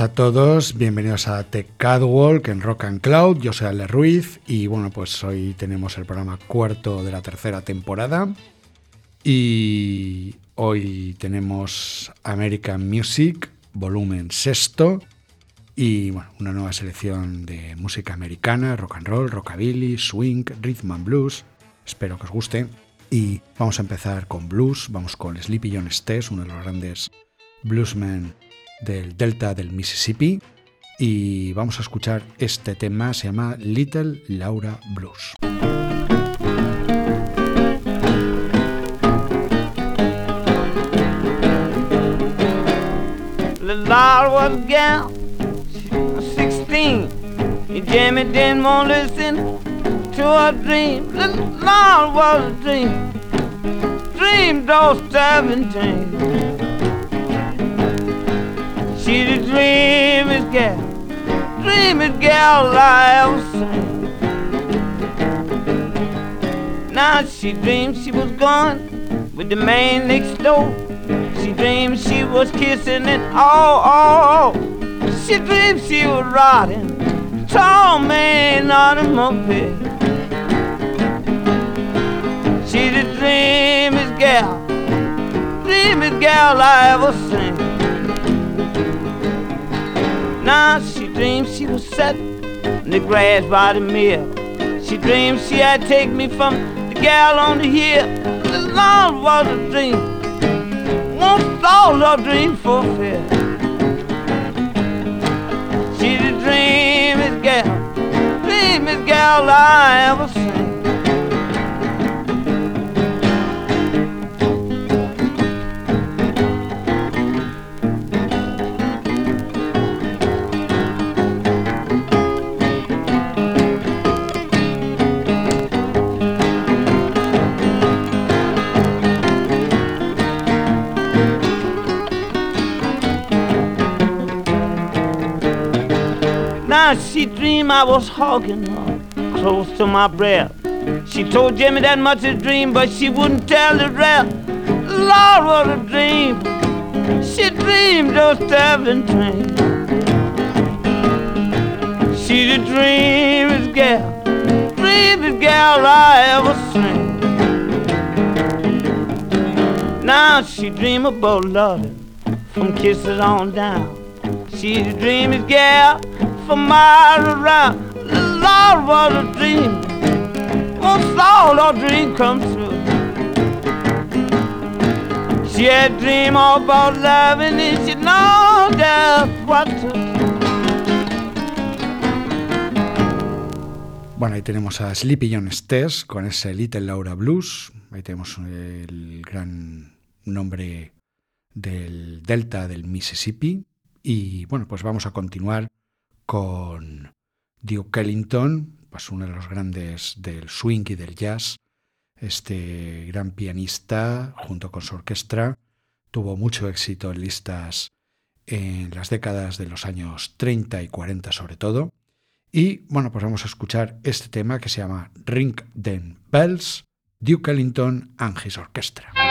A todos, bienvenidos a Tech Catwalk en Rock and Cloud. Yo soy Ale Ruiz y bueno, pues hoy tenemos el programa cuarto de la tercera temporada. Y hoy tenemos American Music, volumen sexto. Y bueno, una nueva selección de música americana, rock and roll, rockabilly, swing, rhythm and blues. Espero que os guste. Y vamos a empezar con blues. Vamos con Sleepy John Stess, uno de los grandes bluesmen del delta del Mississippi y vamos a escuchar este tema, se llama Little Laura Blues. Laura was gal, 16, and Jimmy didn't want to listen to her dream. Little Laura was a dream, dream those 17. She's the dreamiest gal, dreamiest gal I ever seen. Now she dreamed she was gone with the man next door. She dreamed she was kissing and oh, oh, oh. She dreamed she was riding tall man on a moped. She's the dreamiest gal, dreamiest gal I ever seen. Now she dreamed she was set in the grass by the mill. She dreamed she had take me from the gal on the hill. The Lord was a dream. Won't all her dream fulfill. She's the dreamiest gal, dreamiest gal I ever seen. She dreamed I was hugging her close to my breast. She told Jimmy that much a dream, but she wouldn't tell the rest. Lord, what a dream! She dreamed those seventeen. She's the dreamiest gal, dreamiest gal I ever seen. Now she dream about loving from kisses on down. She's the dreamiest gal for miles around. Lord, what a dream. Once all our dream come true. She had a dream all about loving and she know just what to Bueno, ahí tenemos a Sleepy John Stess con ese Little Laura Blues. Ahí tenemos el gran nombre del delta del Mississippi. Y bueno, pues vamos a continuar con Duke Ellington, pues uno de los grandes del swing y del jazz. Este gran pianista, junto con su orquesta, tuvo mucho éxito en listas en las décadas de los años 30 y 40 sobre todo. Y bueno, pues vamos a escuchar este tema que se llama Ring Den Bells, Duke Ellington and his Orchestra.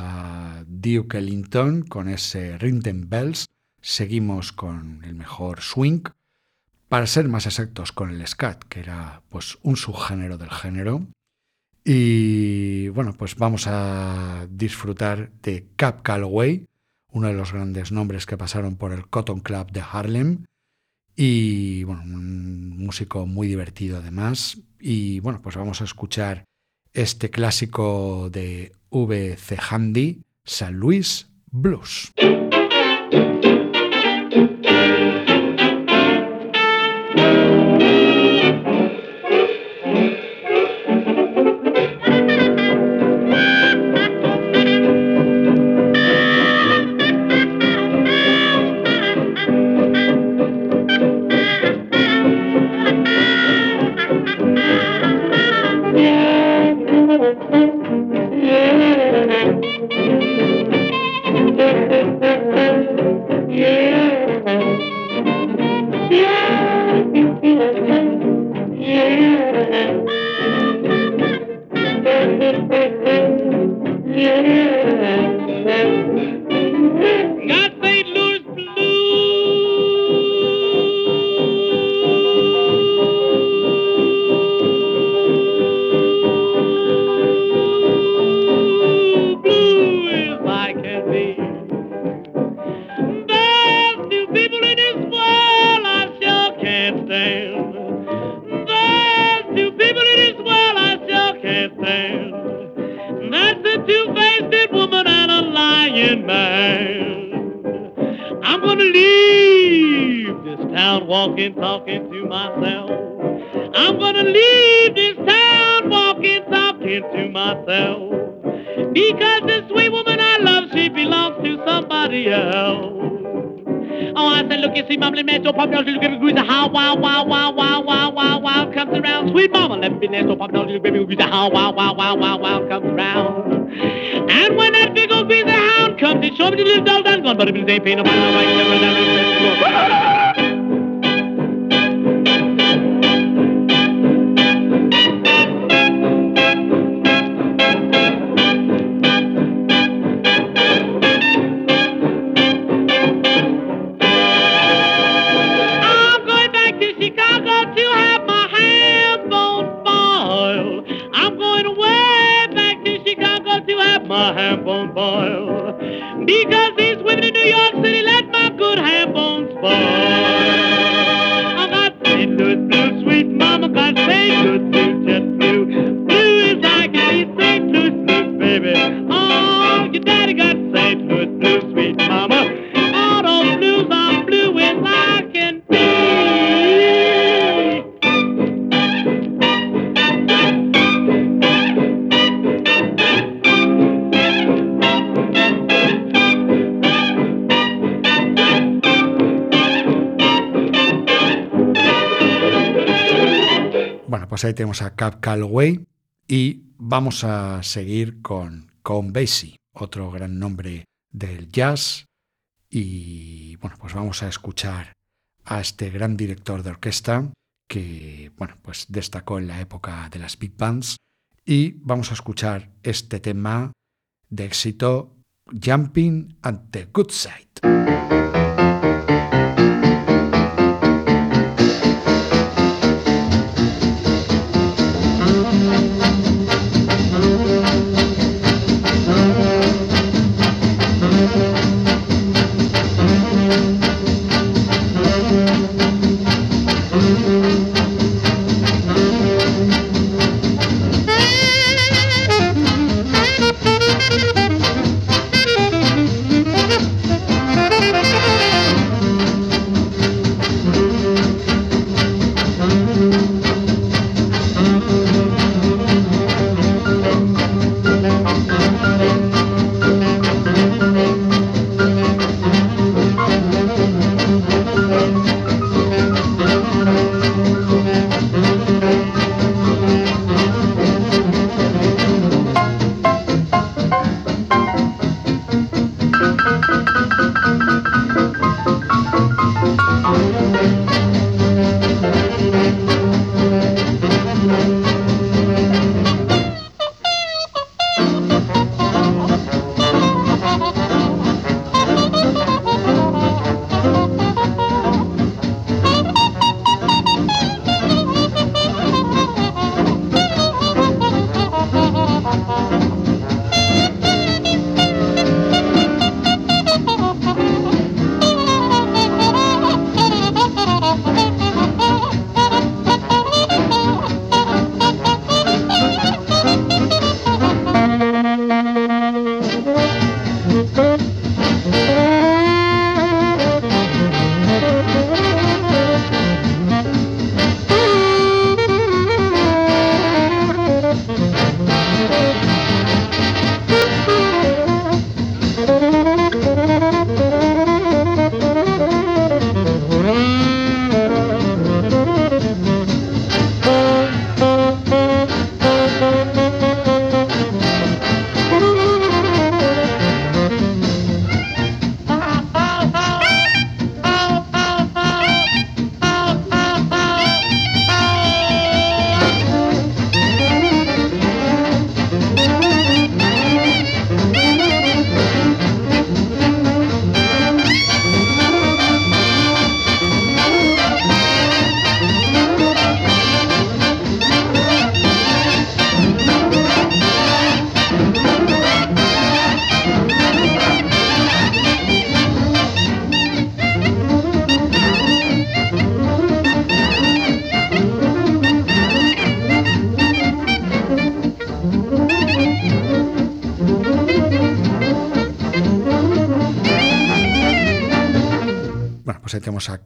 A Duke Ellington con ese Rinten Bells. Seguimos con el mejor swing. Para ser más exactos, con el scat, que era pues un subgénero del género. Y bueno, pues vamos a disfrutar de Cap Calloway, uno de los grandes nombres que pasaron por el Cotton Club de Harlem. Y bueno, un músico muy divertido además. Y bueno, pues vamos a escuchar este clásico de V.C. Handy, San Luis Blues. no hay que perder el ahí tenemos a Cap Calloway y vamos a seguir con Count Basie, otro gran nombre del jazz. Y bueno, pues vamos a escuchar a este gran director de orquesta que bueno, pues destacó en la época de las big bands y vamos a escuchar este tema de éxito Jumping at the Good Side.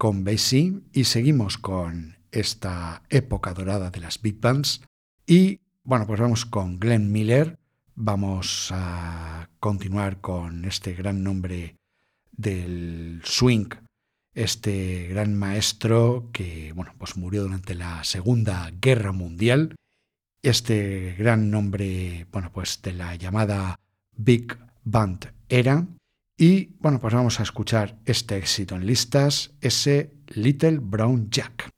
Con y seguimos con esta época dorada de las big bands. Y bueno, pues vamos con Glenn Miller. Vamos a continuar con este gran nombre del swing, este gran maestro que bueno, pues murió durante la Segunda Guerra Mundial. Este gran nombre, bueno, pues de la llamada Big Band era y bueno, pues vamos a escuchar este éxito en listas, ese Little Brown Jack.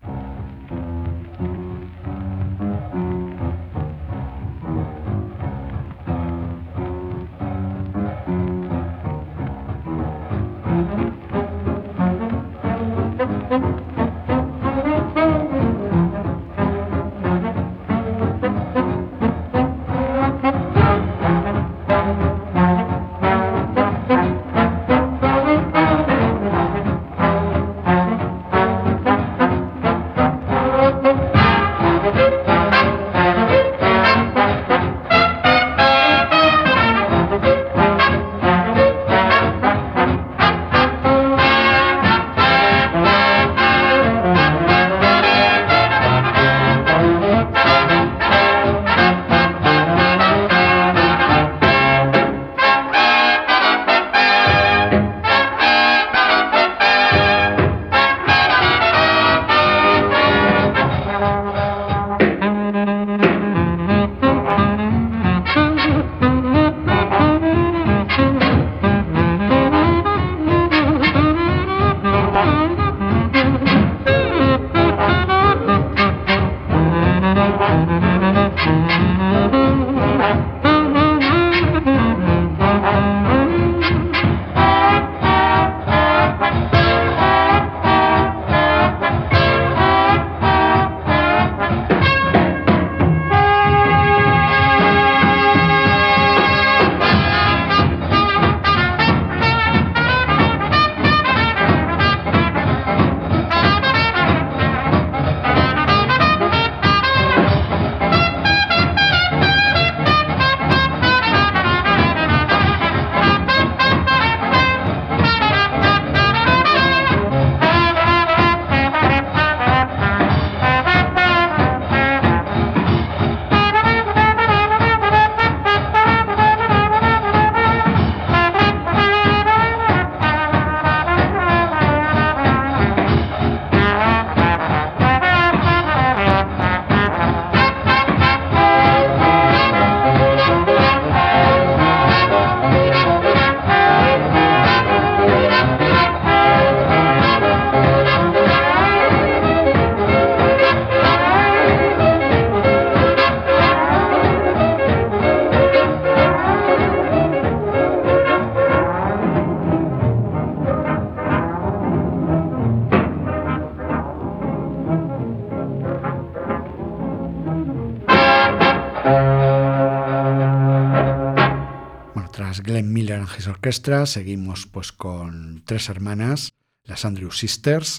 Orquestra seguimos pues con tres hermanas, las Andrew Sisters,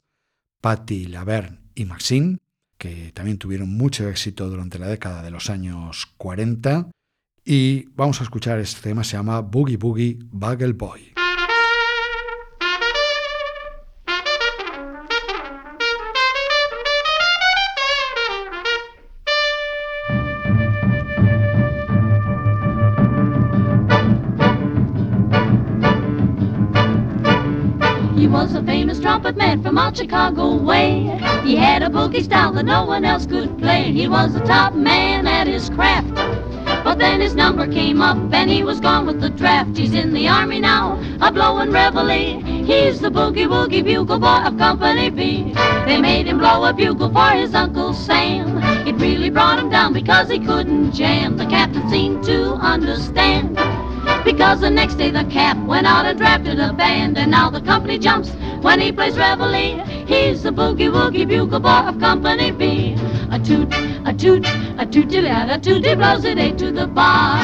Patty Laverne y Maxine, que también tuvieron mucho éxito durante la década de los años 40. Y vamos a escuchar este tema, se llama Boogie Boogie Bagel Boy. Out Chicago way. He had a boogie style that no one else could play. He was the top man at his craft. But then his number came up and he was gone with the draft. He's in the army now, a blowin' reveille. He's the boogie woogie bugle boy of Company B. They made him blow a bugle for his Uncle Sam. It really brought him down because he couldn't jam. The captain seemed to understand. Because the next day the cap went out and drafted a band, and now the company jumps when he plays reveille. He's the boogie woogie bugle boy of Company B. A toot, a toot, a tooty a tooty blows it eight to the bar.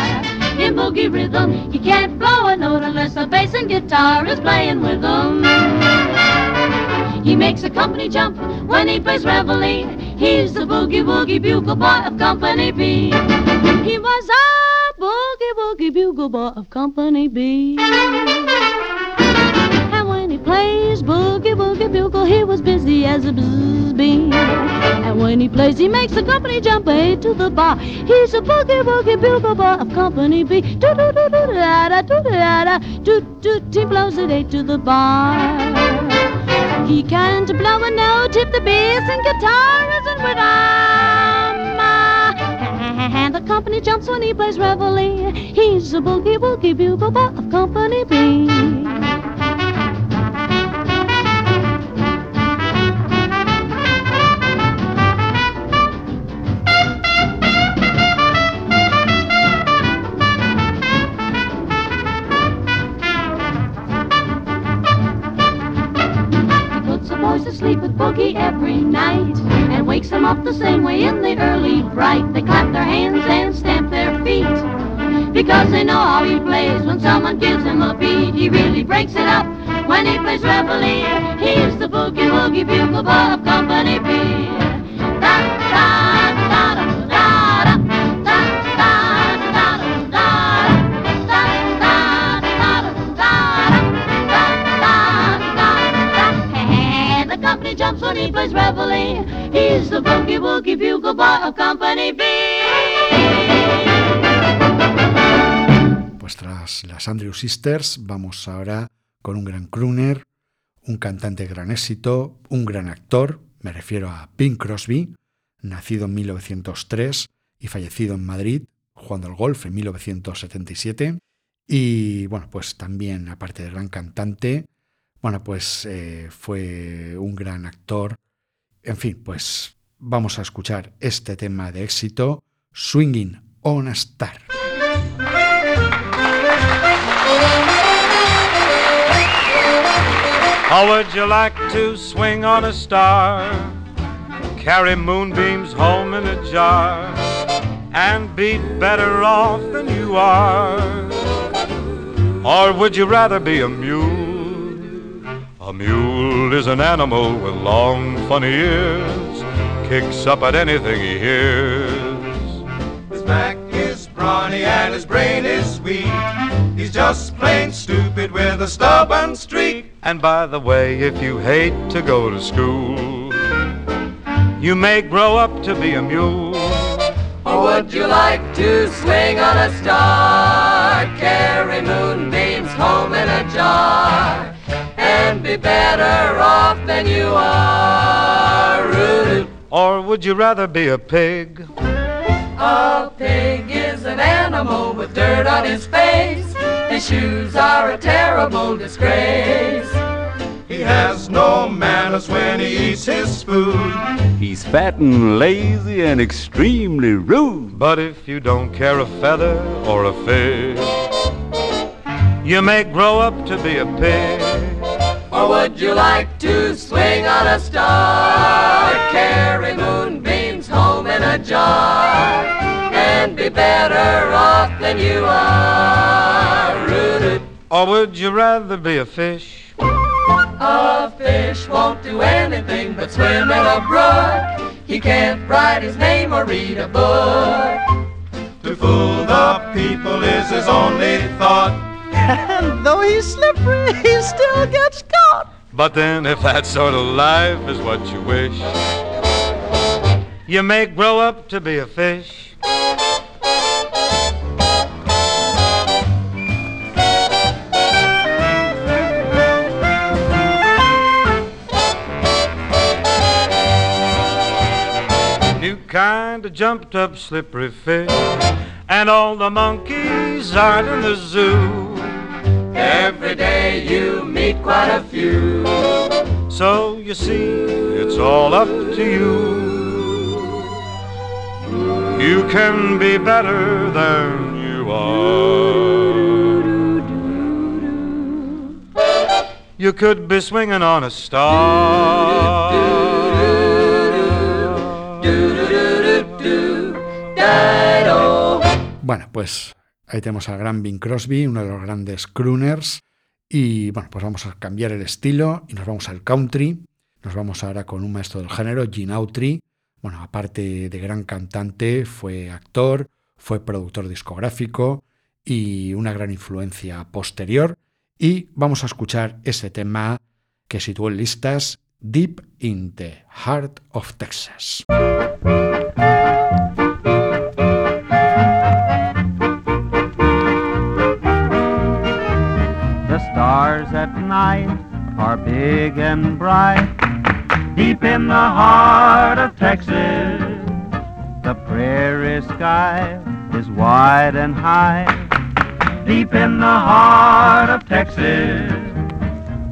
In boogie rhythm, he can't blow a note unless the bass and guitar is playing with him. He makes a company jump when he plays reveille. He's the boogie woogie bugle boy of Company B. He was a boogie woogie bugle boy of Company B plays boogie woogie bugle, he was busy as a bzzz bean. And when he plays, he makes the company jump A to the bar. He's a boogie woogie bugle boy of Company B. Do do do do da da do da da do do. He blows it A to the bar. He can't blow a note if the bass and guitar isn't with him. And the company jumps when he plays reveille. He's a boogie woogie bugle boy of Company B. wakes them up the same way in the early bright. They clap their hands and stamp their feet because they know how he plays. When someone gives him a beat, he really breaks it up. When he plays reveille, he's the boogie woogie bugle of Company Pues tras las Andrew Sisters, vamos ahora con un gran crooner, un cantante de gran éxito, un gran actor, me refiero a Bing Crosby, nacido en 1903 y fallecido en Madrid, jugando al golf en 1977. Y bueno, pues también, aparte de gran cantante, bueno, pues eh, fue un gran actor. En fin, pues vamos a escuchar este tema de éxito, Swinging on a Star. How would you like to swing on a star? Carry moonbeams home in a jar and be better off than you are? Or would you rather be a mule? A mule is an animal with long, funny ears, kicks up at anything he hears. His back is brawny and his brain is weak. He's just plain stupid with a stubborn streak. And by the way, if you hate to go to school, you may grow up to be a mule. Or would you like to swing on a star? Carry moonbeams home in a jar and be better off than you are. Rooted. Or would you rather be a pig? A pig is an animal with dirt on his face. His shoes are a terrible disgrace. He has no manners when he eats his food. He's fat and lazy and extremely rude. But if you don't care a feather or a fig, you may grow up to be a pig. Or would you like to swing on a star? Carry moonbeams home in a jar and be better off than you are. Rooted. Or would you rather be a fish? A fish won't do anything but swim in a brook. He can't write his name or read a book. To fool the people is his only thought. And though he's slippery, he still gets caught. But then, if that sort of life is what you wish, you may grow up to be a fish. New kind of jumped up slippery fish, and all the monkeys aren't in the zoo. Every day you meet quite a few. So you see, it's all up to you. You can be better than you are. You could be swinging on a star. Bueno, pues ahí tenemos al gran Bing Crosby, uno de los grandes crooners. Y bueno, pues vamos a cambiar el estilo y nos vamos al country. Nos vamos ahora con un maestro del género, Gene Autry. Bueno, aparte de gran cantante, fue actor, fue productor discográfico y una gran influencia posterior. Y vamos a escuchar ese tema que situó en listas Deep in the Heart of Texas. Stars at night are big and bright. Deep in the heart of Texas, the prairie sky is wide and high. Deep in the heart of Texas,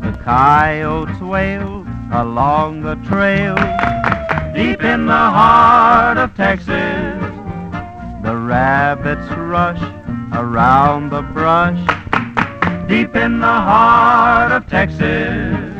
the coyotes wail along the trail. Deep in the heart of Texas, the rabbits rush around the brush. Deep in the heart of Texas.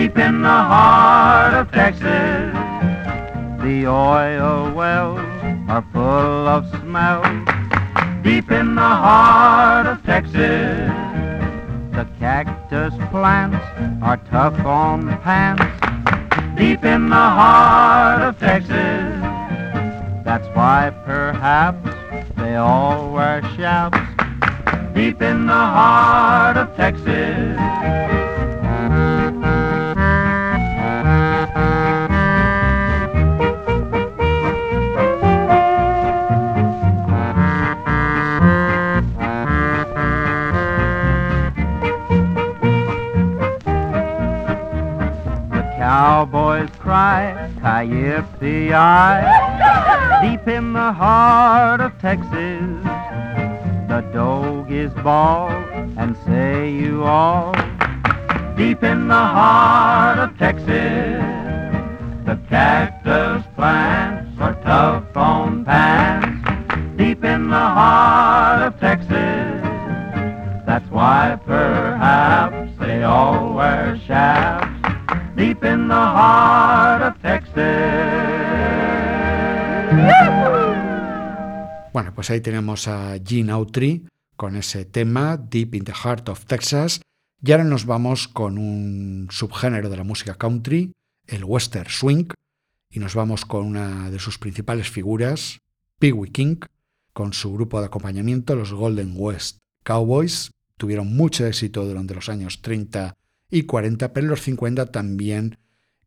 Deep in the heart of Texas. The oil wells are full of smell deep in the heart of Texas. The cactus plants are tough on pants deep in the heart of Texas. That's why perhaps they all wear chaps deep in the heart of Texas. Cowboys cry, Ki-yip-the-i, deep in the heart of Texas. The dog is bawl and say you all deep in the heart of Texas. The cactus pues ahí tenemos a Gene Autry con ese tema Deep in the Heart of Texas. Y ahora nos vamos con un subgénero de la música country, el western swing, y nos vamos con una de sus principales figuras, Pee Wee King, con su grupo de acompañamiento, los Golden West Cowboys. Tuvieron mucho éxito durante los años 30 y 40, pero en los 50 también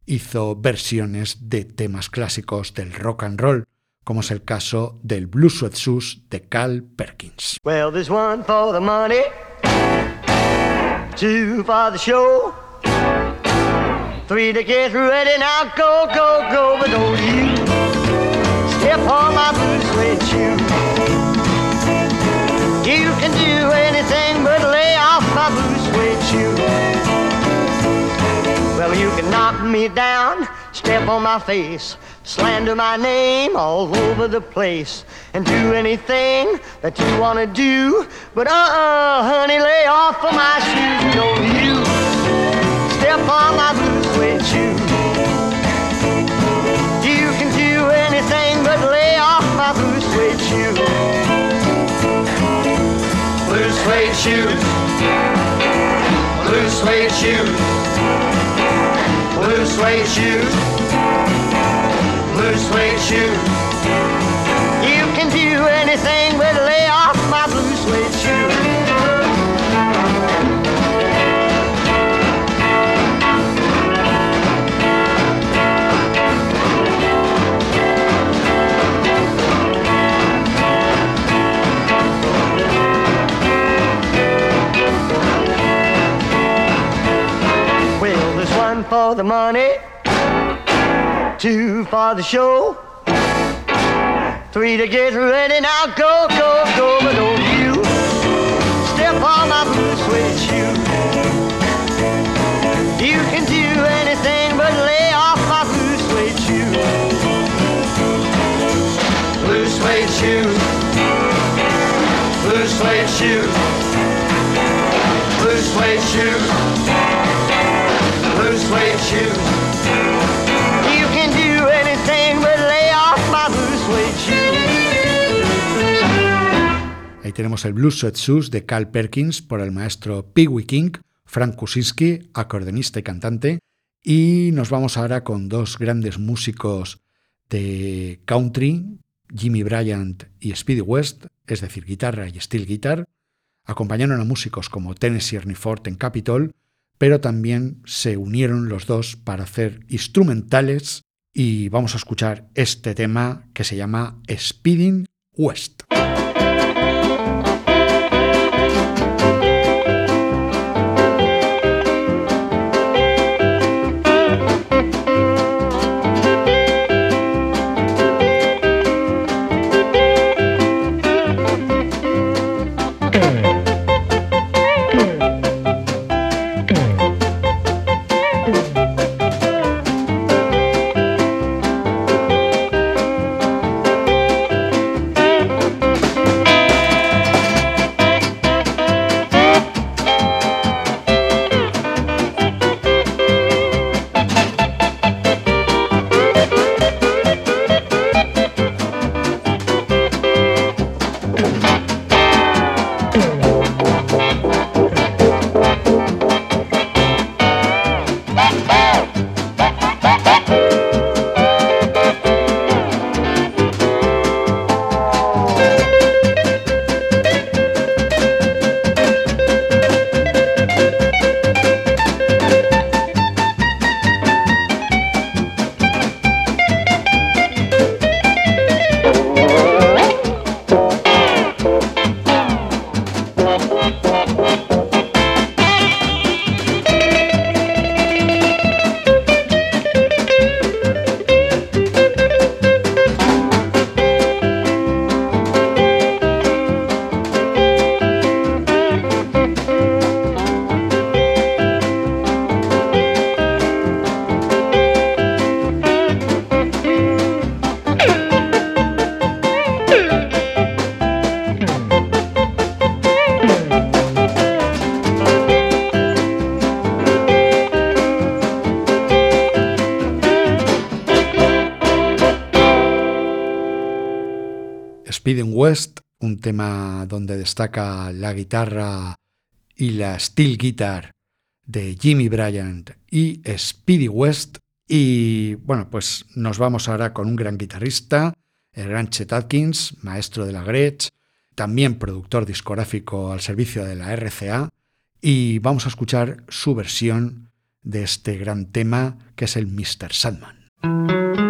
hizo versiones de temas clásicos del rock and roll, como es el caso del Blue Sweat Shoes de Cal Perkins. Well, there's one for the money, two for the show, three to get ready. Now go, go, go, but don't you step on my blue suede shoe. You can do anything but lay off my blue suede shoe. Well, you can knock me down, step on my face, slander my name all over the place, and do anything that you want to do. But uh-uh, honey, lay off of my shoes. No, you step on my blue suede shoe. You can do anything but lay off my blue suede shoe. Blue suede shoes. Blue suede shoes. Blue suede shoes. Blue suede shoes. You can do anything but lay off my blue suede shoes. For the money, two for the show, three to get ready. Now go, go, go, but don't you step on my blue suede shoe. You can do anything but lay off my blue suede shoe. Blue suede shoes. Blue suede shoes. Blue suede shoes. Tenemos el Blues Sweat de Cal Perkins por el maestro Pee King, Frank Kusinski, acordeonista y cantante. Y nos vamos ahora con dos grandes músicos de country, Jimmy Bryant y Speedy West, es decir, guitarra y steel guitar. Acompañaron a músicos como Tennessee Ernie Ford en Capitol, pero también se unieron los dos para hacer instrumentales y vamos a escuchar este tema que se llama Speeding West. Tema donde destaca la guitarra y la steel guitar de Jimmy Bryant y Speedy West. Y bueno, pues nos vamos ahora con un gran guitarrista, el gran Chet Atkins, maestro de la Gretsch, también productor discográfico al servicio de la RCA, y vamos a escuchar su versión de este gran tema que es el Mr. Sandman.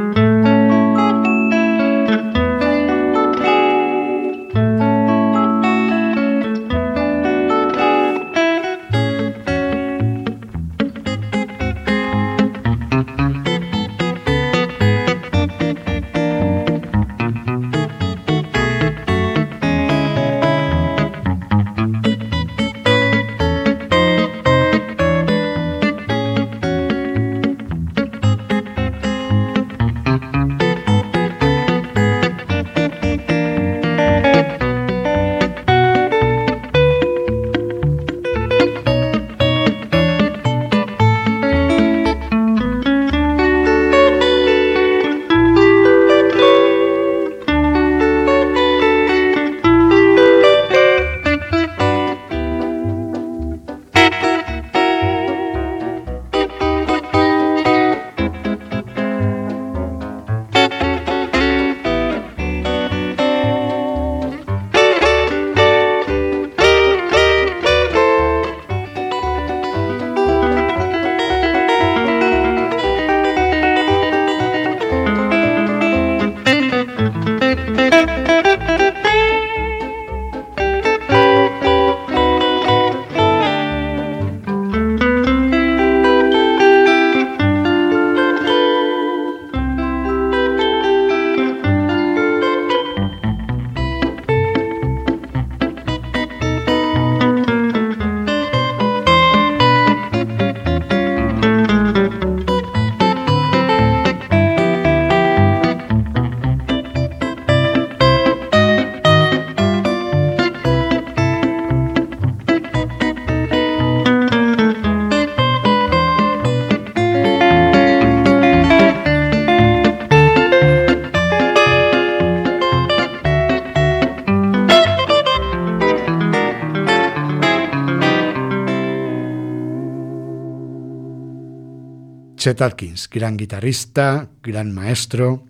Chet Atkins, gran guitarrista, gran maestro,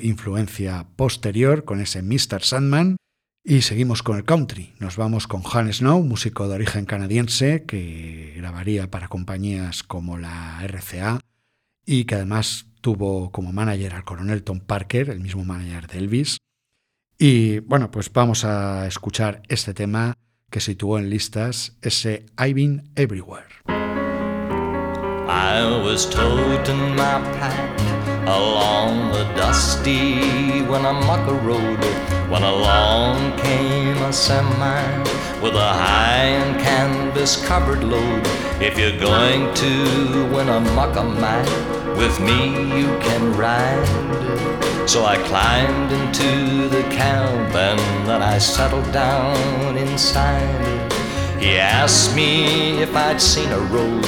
influencia posterior con ese Mr. Sandman. Y seguimos con el country. Nos vamos con Han Snow, músico de origen canadiense que grabaría para compañías como la RCA y que además tuvo como manager al coronel Tom Parker, el mismo manager de Elvis. Y bueno, pues vamos a escuchar este tema que situó en listas, ese I've Been Everywhere. I was toting my pack along the dusty when Winnemucca Road when along came a semi with a high and canvas covered load. If you're going to Winnemucca, man, with me you can ride. So I climbed into the cab and then I settled down inside. He asked me if I'd seen a road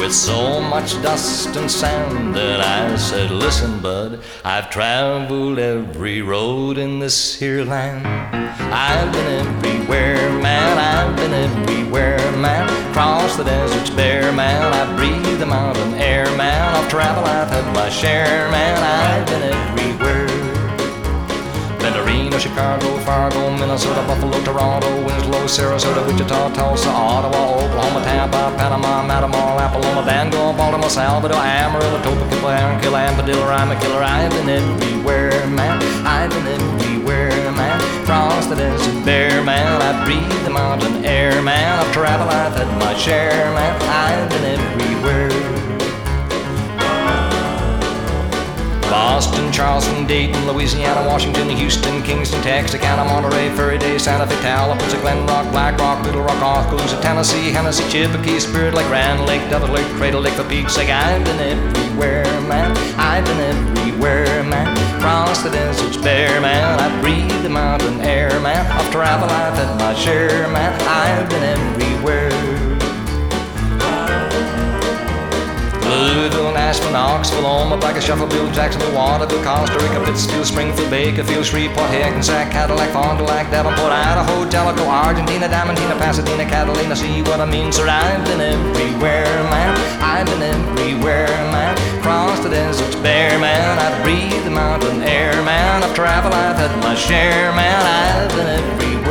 with so much dust and sand, and I said, Listen, bud, I've traveled every road in this here land. I've been everywhere, man, I've been everywhere, man. Cross the deserts bare, man, I breathe the mountain air, man. I've traveled, I've had my share, man, I've been everywhere. Chicago, Fargo, Minnesota, Buffalo, Toronto, Winslow, Sarasota, Wichita, Tulsa, Ottawa, Oklahoma, Tampa, Panama, Matamor, Apollonia, Van Gogh, Baltimore, Salvador, Amarillo, Topeka, Aaron, Armadillo, I'm a killer. I've been everywhere, man. I've been everywhere, man. Cross the desert bare, man. I breathe the mountain air, man. I've traveled, I've had my share, man. I've been everywhere. Boston, Charleston, Dayton, Louisiana, Washington, Houston, Kingston, Texarkana, Monterey, Furry Day, Santa Fe, Tallapoosa, Glen Rock, Black Rock, Little Rock, Oskaloosa, Tennessee, Hennessy, Chippewa, Spirit Lake, Grand Lake, Devil Lake, Cradle Lake, the Peaks. Like I've been everywhere, man. I've been everywhere, man. Cross the deserts bare, man. I breathe the mountain air, man. I've traveled, I've had my share, man. I've been everywhere. Louisville, Nashville, Knoxville, Omaha, Black, Shuffleville, Jacksonville, Waterville, Costa Rica, Pittsfield, Springfield, Bakerfield, Shreveport, Hackensack, Cadillac, Fond du Lac, Davenport, Idaho, Jellicoe, Argentina, Diamantina, Pasadena, Catalina, see what I mean, sir, I've been everywhere, man, I've been everywhere, man, cross the deserts bare, man, I breathe the mountain air, man, I've traveled, I've had my share, man, I've been everywhere.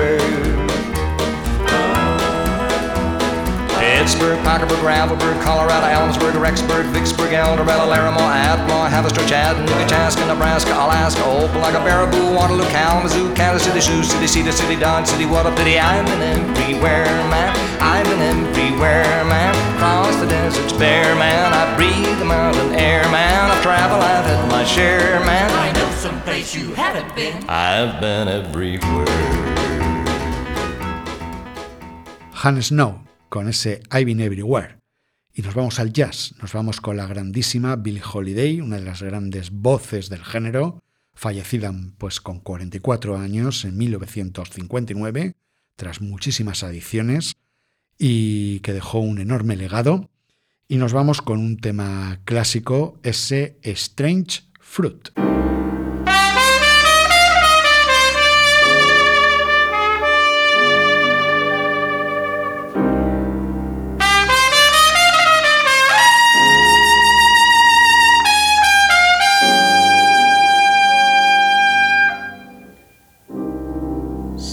Pittsburgh, Parkersburg, Gravelburg, Colorado, Ellensburg, Rexburg, Vicksburg, El Dorado, Larimore, Atmore, Haverstraw, Chattanooga, Chaska, Nebraska, Alaska, Opelika, Baraboo, Waterloo, Kalamazoo, Kansas City, Sioux City, Cedar City, Dodge City, what a pity. I've been everywhere, man. I've been everywhere, man. Cross the deserts bare, man. I breathe the mountain air, man. I've traveled, I've had my share, man. I know someplace you haven't been. I've been everywhere. Han Snow, con ese I've Been Everywhere. Y nos vamos al jazz, nos vamos con la grandísima Billie Holiday, una de las grandes voces del género, fallecida pues con 44 años en 1959, tras muchísimas adiciones, y que dejó un enorme legado. Y nos vamos con un tema clásico, ese Strange Fruit.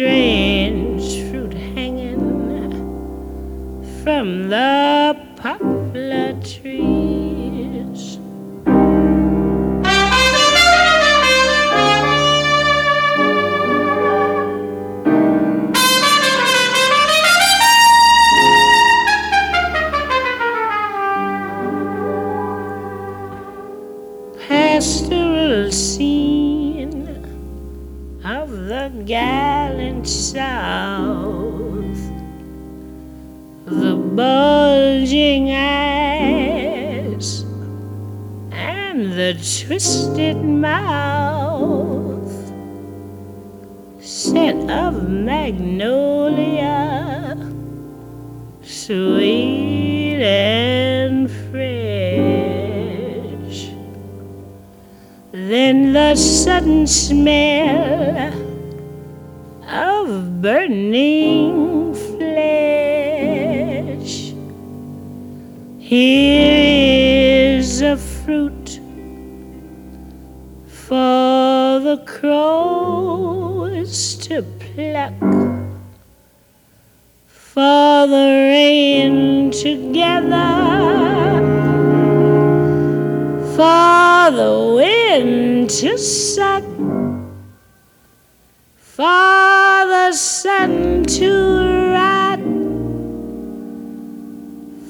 strange fruit hanging from the poplar trees. south. The bulging eyes and the twisted mouth scent of magnolia, sweet and fresh. Then the sudden smell of burning flesh. Here is a fruit for the crows to pluck, for the rain to gather, for the wind to suck, for the sun to rot,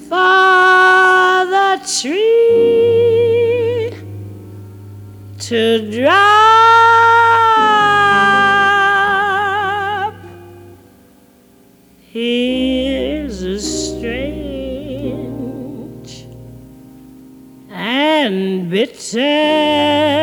for the tree to drop. Here's a strange and bitter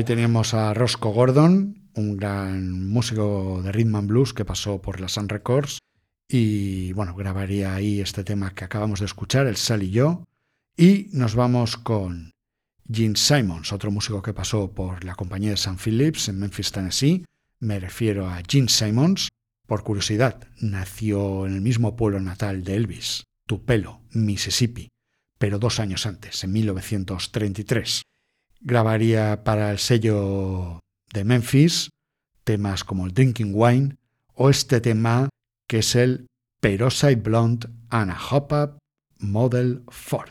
Ahí teníamos a Roscoe Gordon, un gran músico de rhythm and blues que pasó por la Sun Records y bueno, grabaría ahí este tema que acabamos de escuchar, el Sal y yo, y nos vamos con Gene Simons, otro músico que pasó por la compañía de San Phillips en Memphis, Tennessee. Me refiero a Gene Simons. Por curiosidad, nació en el mismo pueblo natal de Elvis, Tupelo, Mississippi, pero dos años antes, en 1933. Grabaría para el sello de Memphis temas como el Drinking Wine o este tema que es el Peroxide Blonde and a Hop Up Model Ford.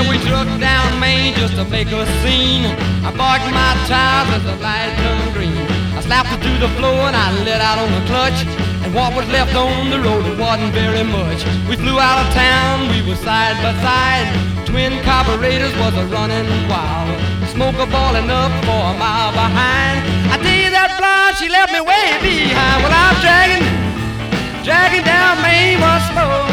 Well, we truck down Main just to make a scene. I barked my tires as the light turned green. I slapped it to the floor and I let out on the clutch. And what was left on the road, it wasn't very much. We flew out of town, we were side by side. Twin carburetors was a running wild. Smoke a balling up for a mile behind. I tell that blonde, she left me way behind. Well, I'm dragging, dragging down Main once more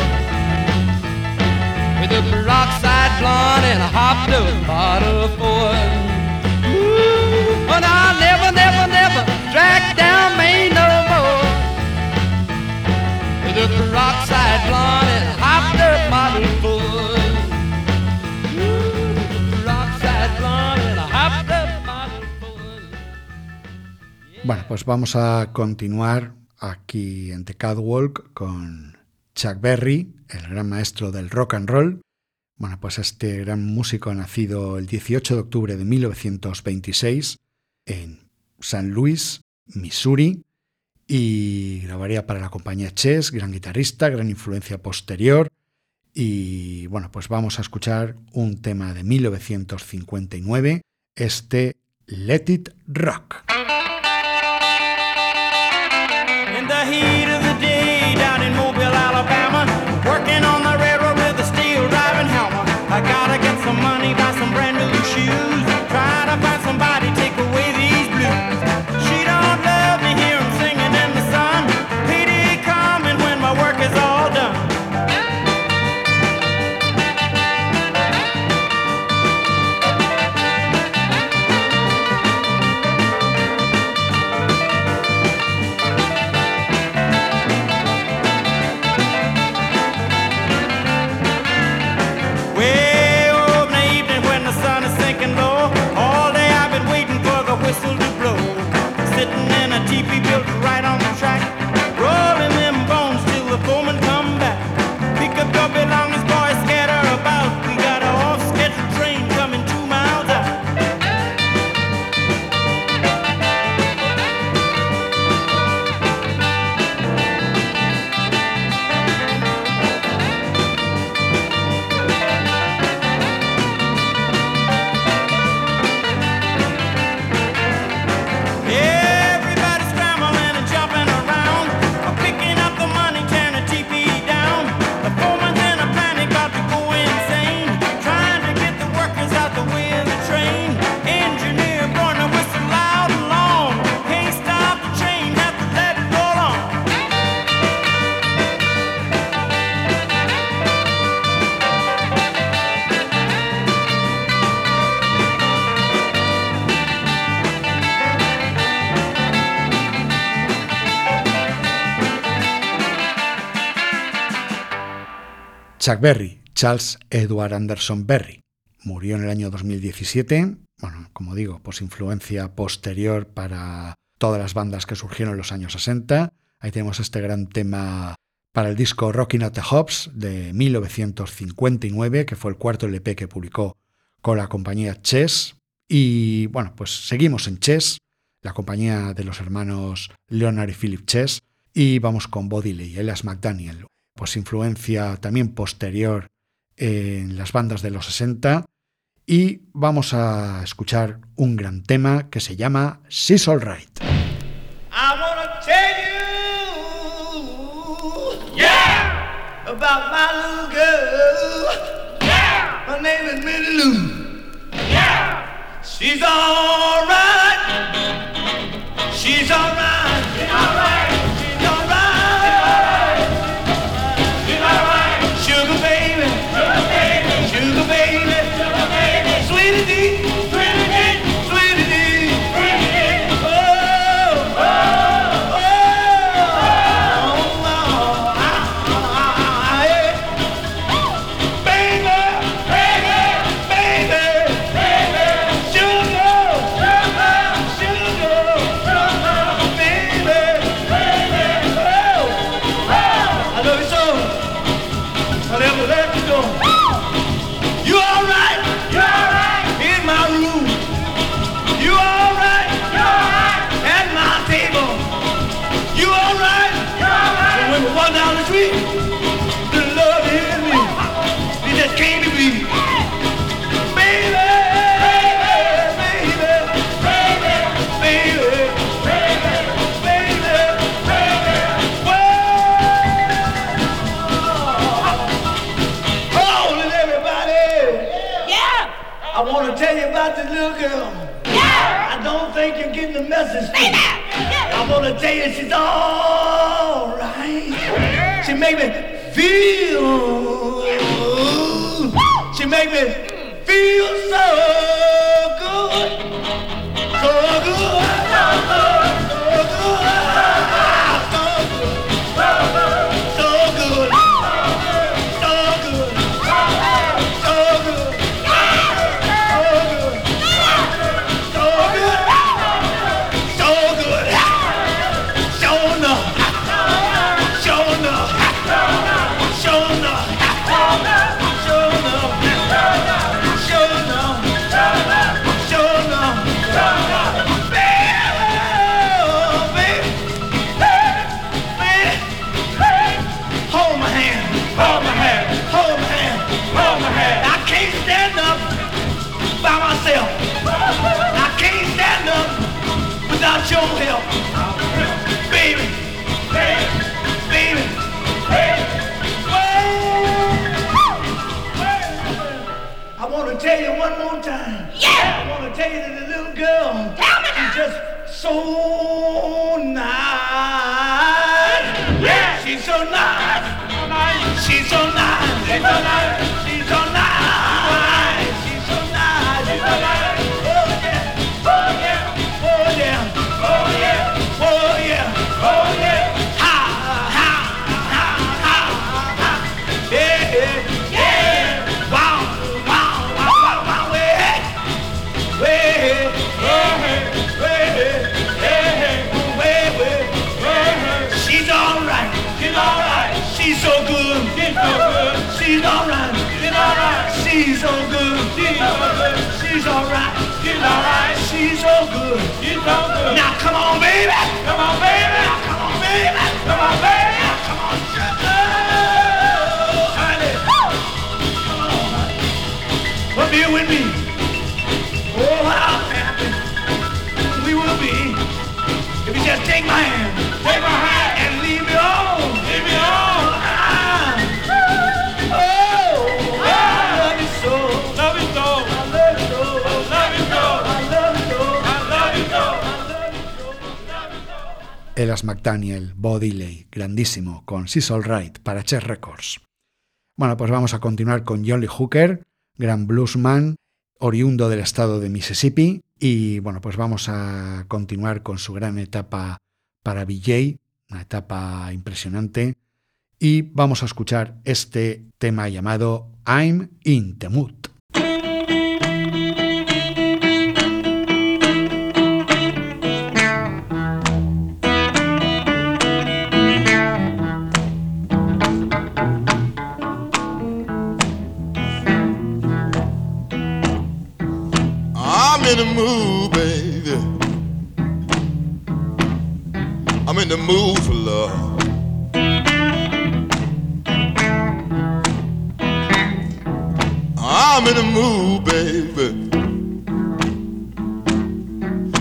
Bueno, pues vamos a continuar aquí en The Catwalk con Chuck Berry, el gran maestro del rock and roll. Bueno, pues este gran músico nacido el 18 de octubre de 1926 en San Luis, Missouri, y grabaría para la compañía Chess, gran guitarrista, gran influencia posterior. Y bueno, pues vamos a escuchar un tema de 1959, este Let It Rock. The heat of the day down in Mobile, Alabama, working on the railroad with a steel driving hammer. I gotta get some money, buy some brand new shoes. Try to find somebody, take Chuck Berry, Charles Edward Anderson Berry, murió en el año 2017, bueno, como digo, pues influencia posterior para todas las bandas que surgieron en los años 60. Ahí tenemos este gran tema para el disco Rockin' at the Hops de 1959, que fue el cuarto LP que publicó con la compañía Chess. Y bueno, pues seguimos en Chess, la compañía de los hermanos Leonard y Philip Chess, y vamos con Bodiley, Elias McDaniel, pues influencia también posterior en las bandas de los 60 y vamos a escuchar un gran tema que se llama She's Alright. I wanna tell you, yeah, about my little girl. Yeah, her name is Minnie Lou. Yeah, she's alright. She's alright. Tell you one more time. Yeah. I want to tell you that the little girl. Tell me now. Just so nice. Yeah. She's so nice. She's so nice. She's so nice. She's so nice. She's so good. She's so good. She's all right. She's all right. She's so good. She's so good. Now come on, baby. Come on, baby. Now come on, baby. Come on, baby. Now come on, oh, honey. Come on, here with me. Oh, how happy we will be if you just take my hand. Take my Elas McDaniel, Bo Diddley, grandísimo, con She's Alright para Chess Records. Bueno, pues vamos a continuar con John Lee Hooker, gran bluesman, oriundo del estado de Mississippi, y bueno, pues vamos a continuar con su gran etapa para BJ, una etapa impresionante, y vamos a escuchar este tema llamado I'm in the Mood. In the mood, baby. I'm in the mood for love. I'm in the mood, baby.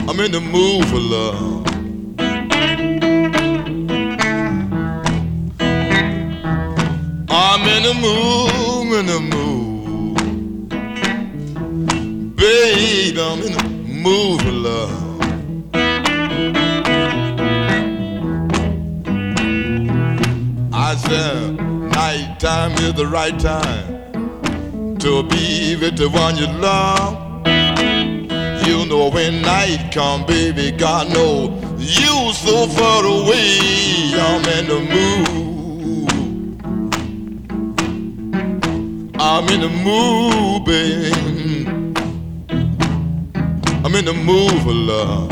I'm in the mood for love. Right time to be with the one you love. You know when night come, baby, God know you so far away. I'm in the mood. I'm in the mood, baby. I'm in the mood for love.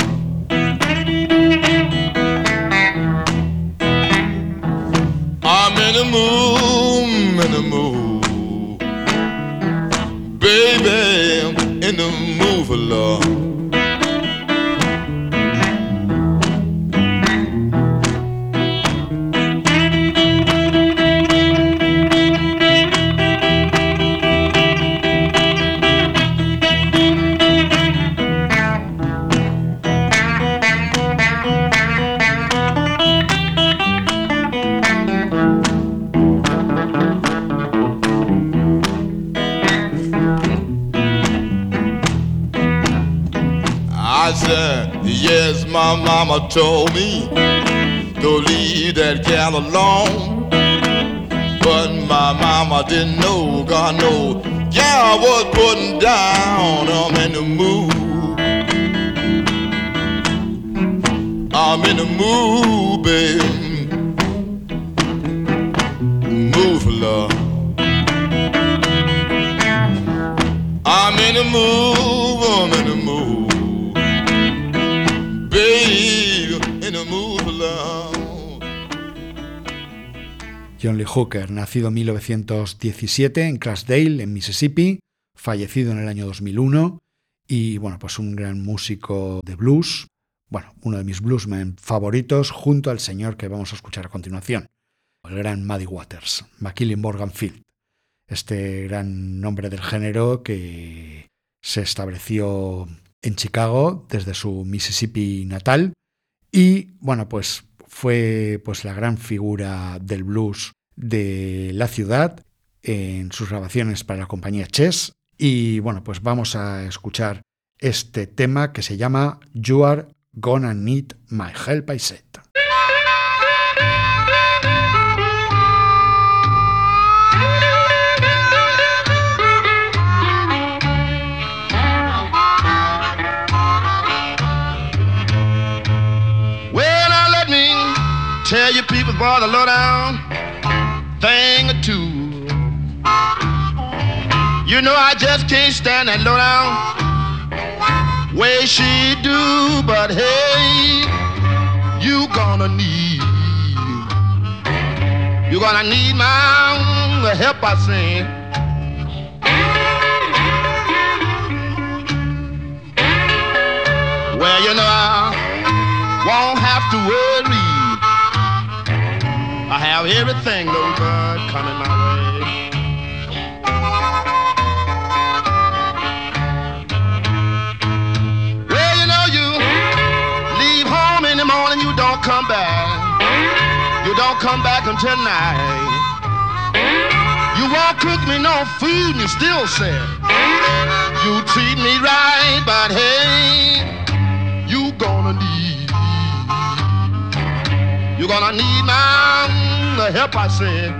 Mama didn't know, God know, I was putting down. I'm in the mood. I'm in the mood, baby. Mood for love. I'm in the mood, John Lee Hooker, nacido en 1917 en Clarksdale, en Mississippi, fallecido en el año 2001 y bueno, pues un gran músico de blues, bueno, uno de mis bluesmen favoritos junto al señor que vamos a escuchar a continuación, el gran Muddy Waters, McKillen Morganfield, este gran nombre del género que se estableció en Chicago desde su Mississippi natal y bueno, pues fue pues la gran figura del blues de la ciudad en sus grabaciones para la compañía Chess y bueno, pues vamos a escuchar este tema que se llama You Are Gonna Need My Help I Said. You people, the lowdown thing or two. You know I just can't stand that lowdown way she do, but hey, you gonna need, you gonna need my help, I say. Well, you know I won't have to worry. I have everything, little bird, coming my way. Well, you know you leave home in the morning, you don't come back. You don't come back until night. You won't cook me no food, and you still say you treat me right, but hey, you gonna need, you gonna need my the help, I said.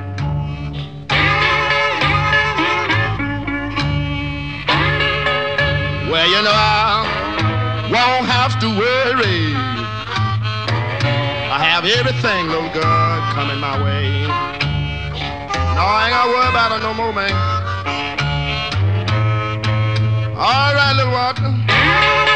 Well, you know I won't have to worry. I have everything, little girl, coming my way. No, I ain't gotta worry about it no more, man. All right, little Walter.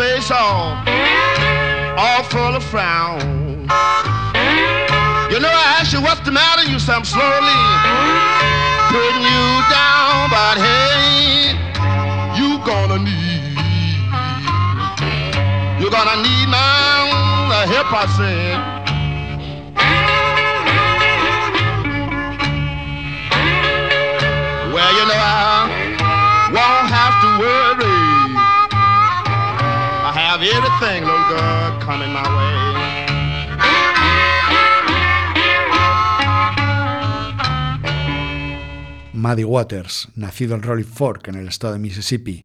Face all, all full of frown. You know I ask you what's the matter, you say I'm slowly putting you down, but hey, you gonna need, you gonna need my help, I said. Well, you know Muddy Waters, nacido en Rolling Fork, en el estado de Mississippi,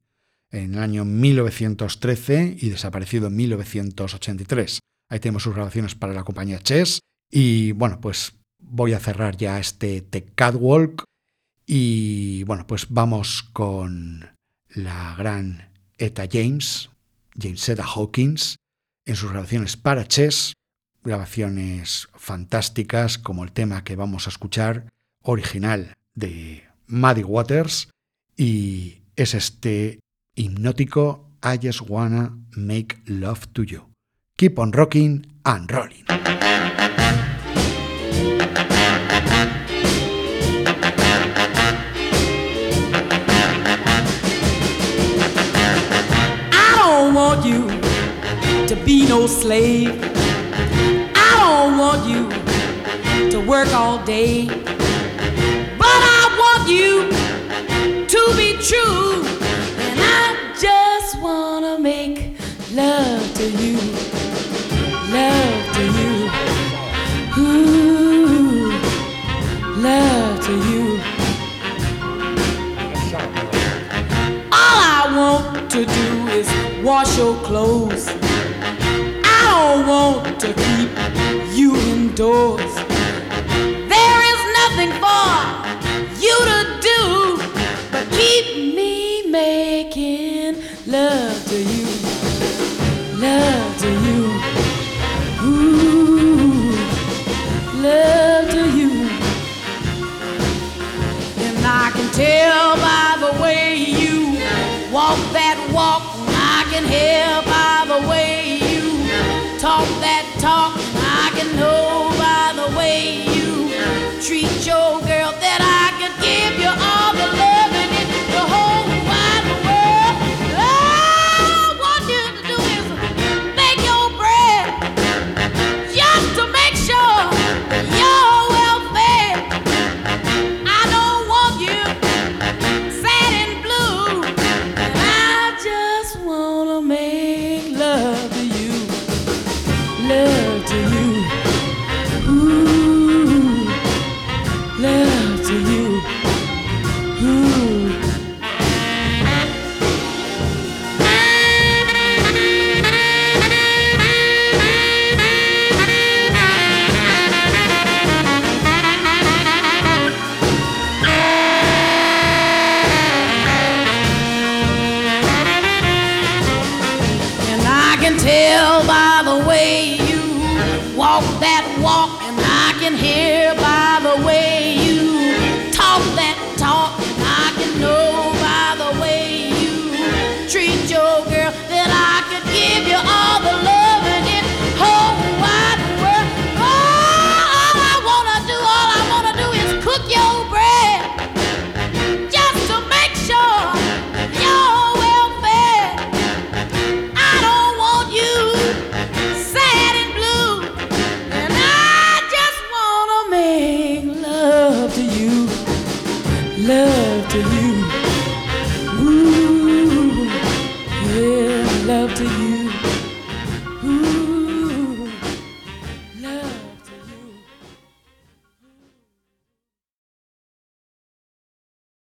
en el año 1913 y desaparecido en 1983. Ahí tenemos sus grabaciones para la compañía Chess. Y bueno, pues voy a cerrar ya este The Catwalk. Y bueno, pues vamos con la gran Etta James, James Etta Hawkins, en sus grabaciones para Chess. Grabaciones fantásticas como el tema que vamos a escuchar, original de Muddy Waters. Y es este hipnótico I Just Wanna Make Love to You. Keep on Rocking and Rolling. I don't want you to be no slave. I don't want you to work all day. You to be true. And I just wanna make love to you. Love to you. Ooh, love to you. All I want to do is wash your clothes. I don't want to keep you indoors. There is nothing for you to do but keep me making love to you. Love to you. Ooh, love to you. And I can tell by the way you walk that walk. I can hear by the way you talk that talk. I can know by the way you treat your girl